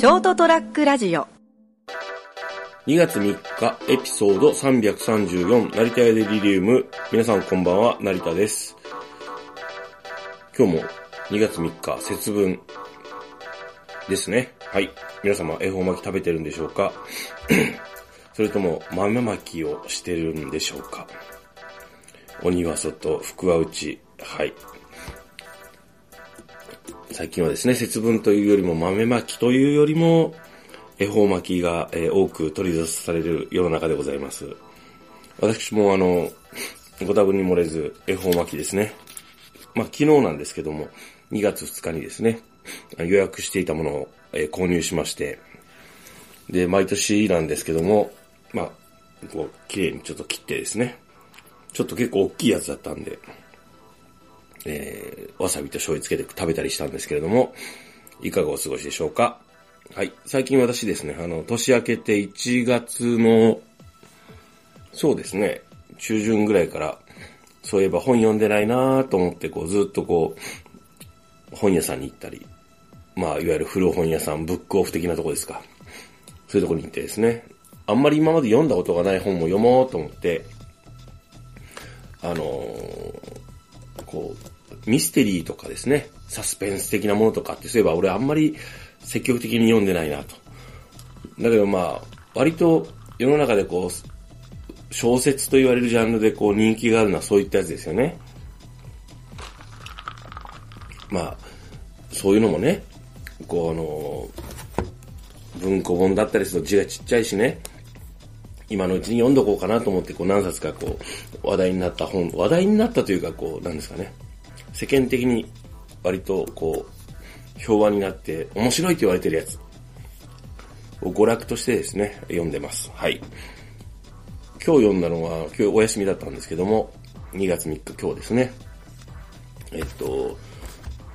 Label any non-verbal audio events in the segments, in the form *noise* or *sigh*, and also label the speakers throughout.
Speaker 1: ショートトラックラジオ。
Speaker 2: 2月3日エピソード334成田屋デリリウム。皆さんこんばんは成田です。今日も2月3日節分ですね。はい。皆様恵方巻き食べてるんでしょうか？*clears throat* それとも豆巻きをしてるんでしょうか？鬼は外福は内。はい。最近はですね、節分というよりも豆巻きというよりも、恵方巻きが、えー多く取り出される世の中でございます。私もあの、ご多分に漏れず、恵方巻きですね。まあ、昨日なんですけども、2月2日にですね、予約していたものを、えー購入しまして、で、毎年なんですけども、まあ、こう、綺麗にちょっと切ってですね、ちょっと結構大きいやつだったんで、えー、わさびと醤油つけて食べたりしたんですけれども、いかがお過ごしでしょうか？はい。最近私ですね、あの、年明けて1月の、そうですね、中旬ぐらいから、そういえば本読んでないなと思って、こう、ずっとこう、本屋さんに行ったり、まあ、いわゆる古本屋さん、ブックオフ的なとこですか。そういうとこに行ってですね、あんまり今まで読んだことがない本も読もうと思って、あのーこう、ミステリーとかですね、サスペンス的なものとかって、そういえば俺あんまり積極的に読んでないなと。だけどまあ、割と世の中でこう、小説と言われるジャンルでこう人気があるのはそういったやつですよね。まあ、そういうのもね、こうあの、文庫本だったりすると字がちっちゃいしね、今のうちに読んどこうかなと思って、こう何冊かこう、話題になった本、話題になったというか、こう、なんですかね。世間的に割とこう、評判になって面白いと言われてるやつを娯楽としてですね、読んでます。はい。今日読んだのは、今日お休みだったんですけども、2月3日今日ですね。えっと、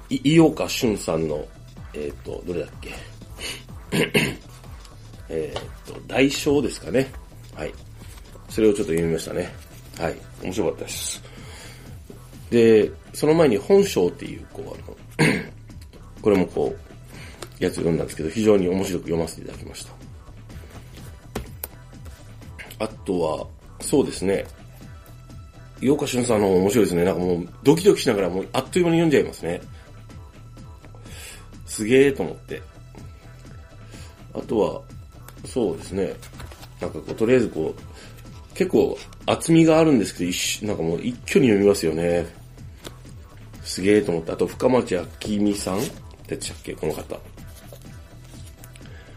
Speaker 2: い井岡俊さんの、えっと、どれだっけ *clears throat* えっと、大章ですかね。はい。それをちょっと読みましたね。はい。面白かったです。で、その前に本章っていう、こう、あの、*clears throat* これもこう、やつ読んだんですけど、非常に面白く読ませていただきました。あとは、そうですね。洋華俊さんの面白いですね。なんかもう、ドキドキしながらもう、あっという間に読んじゃいますね。すげえと思って。あとは、そうですね。なんかこう、とりあえずこう、結構厚みがあるんですけど、一瞬なんかもう一挙に読みますよね。すげえと思って。あと、深町明美さんでしたっけ？この方。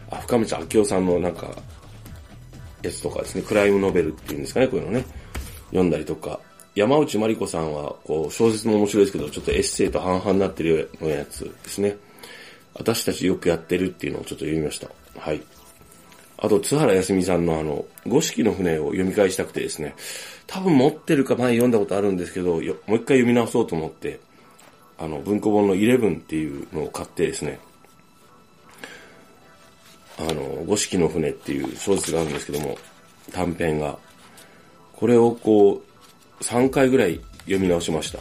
Speaker 2: あ、深町明夫さんのなんか、やつとかですね、クライムノベルっていうんですかね、こういうのね。読んだりとか。山内まりこさんは、こう、小説も面白いですけど、ちょっとエッセイと半々になってるようなやつですね。私たちよくやってるっていうのをちょっと読みました。はい。あと、津原康美さんのあの、五色の船を読み返したくてですね、多分持ってるか前読んだことあるんですけど、もう一回読み直そうと思って、あの、文庫本の11っていうのを買ってですね、あの、五色の船っていう小説があるんですけども、短編が。これをこう、3回ぐらい読み直しました。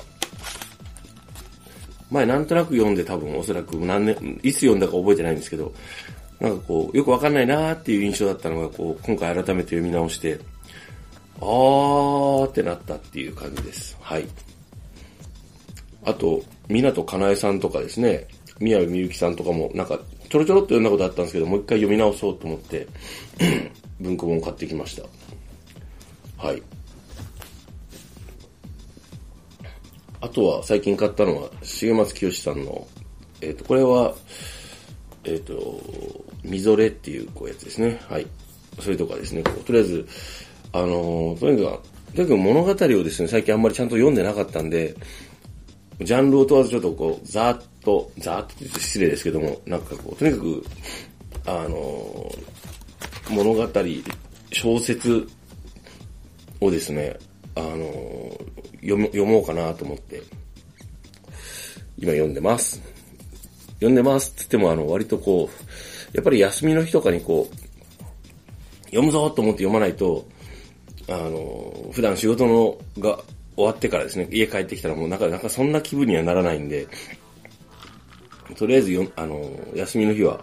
Speaker 2: 前なんとなく読んで多分おそらく何年、いつ読んだか覚えてないんですけど、なんかこう、よくわかんないなーっていう印象だったのが、こう、今回改めて読み直して、あーってなったっていう感じです。はい。あと、港かなえさんとかですね、宮部みゆきさんとかも、なんか、ちょろちょろっと読んだことあったんですけど、もう一回読み直そうと思って、*clears throat* 文庫本を買ってきました。はい。あとは最近買ったのは、重松清さんの、えっ、と、これは、えっ、と、みぞれっていうこうやつですね。はい。それとかですね、とりあえず、あのーとにかく、とにかく物語をですね、最近あんまりちゃんと読んでなかったんで、ジャンルを問わずちょっとこう、ざーっと、ざーっとって失礼ですけども、なんかこう、とにかく、あのー物語、小説をですね、あのー読もうかなと思って、今読んでます。読んでますって言っても、あの、割とこう、やっぱり休みの日とかにこう、読むぞと思って読まないと、あの、普段仕事のが終わってからですね、家帰ってきたらもうなんか、なんかそんな気分にはならないんで、とりあえずよ、あの、休みの日は、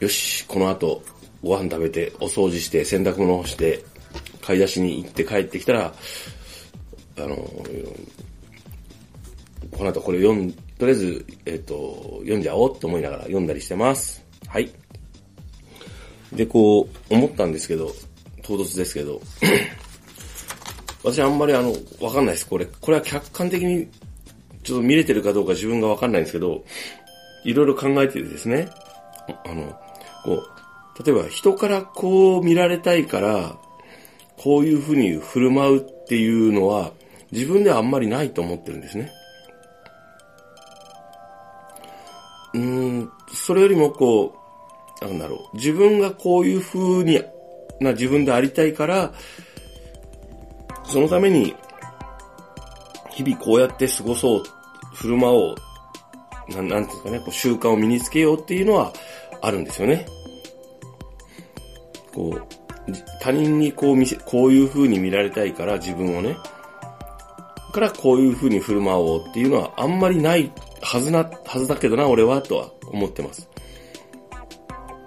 Speaker 2: よし、この後、ご飯食べて、お掃除して、洗濯物をして、買い出しに行って帰ってきたら、あの、この後これ読ん、とりあえず、えっ、と、読んじゃおうと思いながら読んだりしてます。はい。で、こう、思ったんですけど、唐突ですけど、*clears throat* 私あんまりあの、わかんないです。これ、これは客観的に、ちょっと見れてるかどうか自分がわかんないんですけど、いろいろ考えててですね、あの、こう、例えば人からこう見られたいから、こういうふうに振る舞うっていうのは、自分ではあんまりないと思ってるんですね。うん、それよりもこう、なんだろう、自分がこういう風にな自分でありたいから、そのために、日々こうやって過ごそう、振る舞おう、ななんていうかね、こう習慣を身につけようっていうのはあるんですよね。こう、他人にこう見せ、こういう風に見られたいから自分をね、からこういう風に振る舞おうっていうのはあんまりないはずな、はずだけどな、俺は、とは思ってます。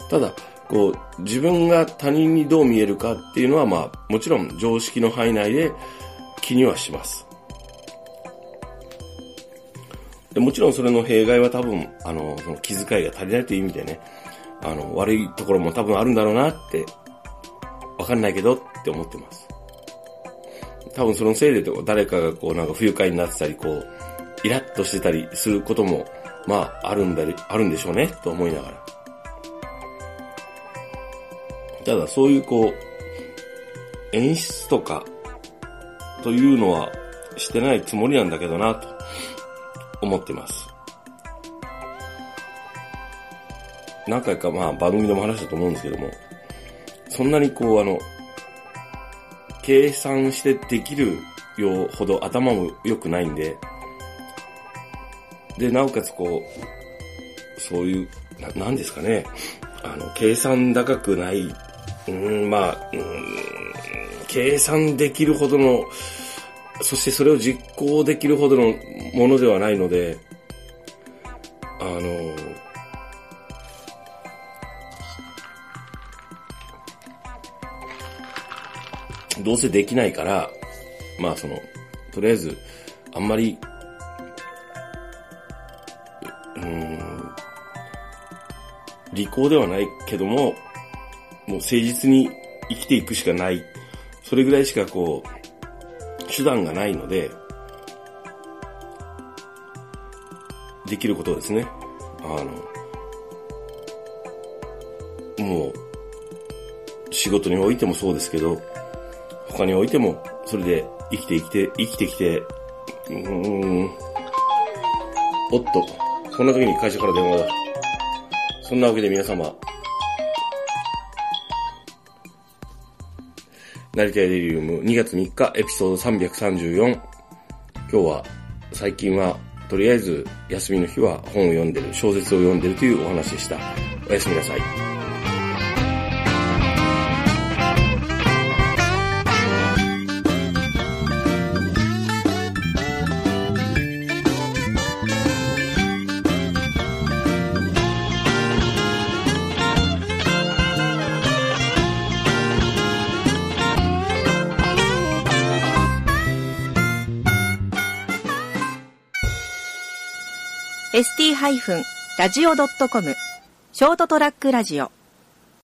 Speaker 2: ただ、こう、自分が他人にどう見えるかっていうのは、まあ、もちろん常識の範囲内で気にはします。でもちろんそれの弊害は多分、あの、その気遣いが足りないという意味でね、あの、悪いところも多分あるんだろうなって、わかんないけどって思ってます。多分そのせいで誰かがこうなんか不愉快になってたり、こう、イラッとしてたりすることも、まあ、あるんだり、あるんでしょうね、と思いながら。ただ、そういうこう、演出とか、というのはしてないつもりなんだけどな、と思ってます。何回かまあ番組でも話したと思うんですけども、そんなにこうあの、計算してできるよほど頭も良くないんで、で、なおかつこう、そういう、な、なんですかね、あの、計算高くない、うん、まあ、うん、計算できるほどの、そしてそれを実行できるほどのものではないので、あの、どうせできないから、まあその、とりあえず、あんまりうん利口ではないけども、もう誠実に生きていくしかない。それぐらいしかこう、手段がないので、できることですね。あの、もう、仕事においてもそうですけど、他においても、それで生きて生きて、生きてきて、うーん、おっと、こんな時に会社から電話だ。そんなわけで皆様、成田エデリウム2月3日エピソード334。今日は、最近は、とりあえず休みの日は本を読んでる、小説を読んでるというお話でした。おやすみなさい。
Speaker 1: st-radio.com ショートトラックラジオ。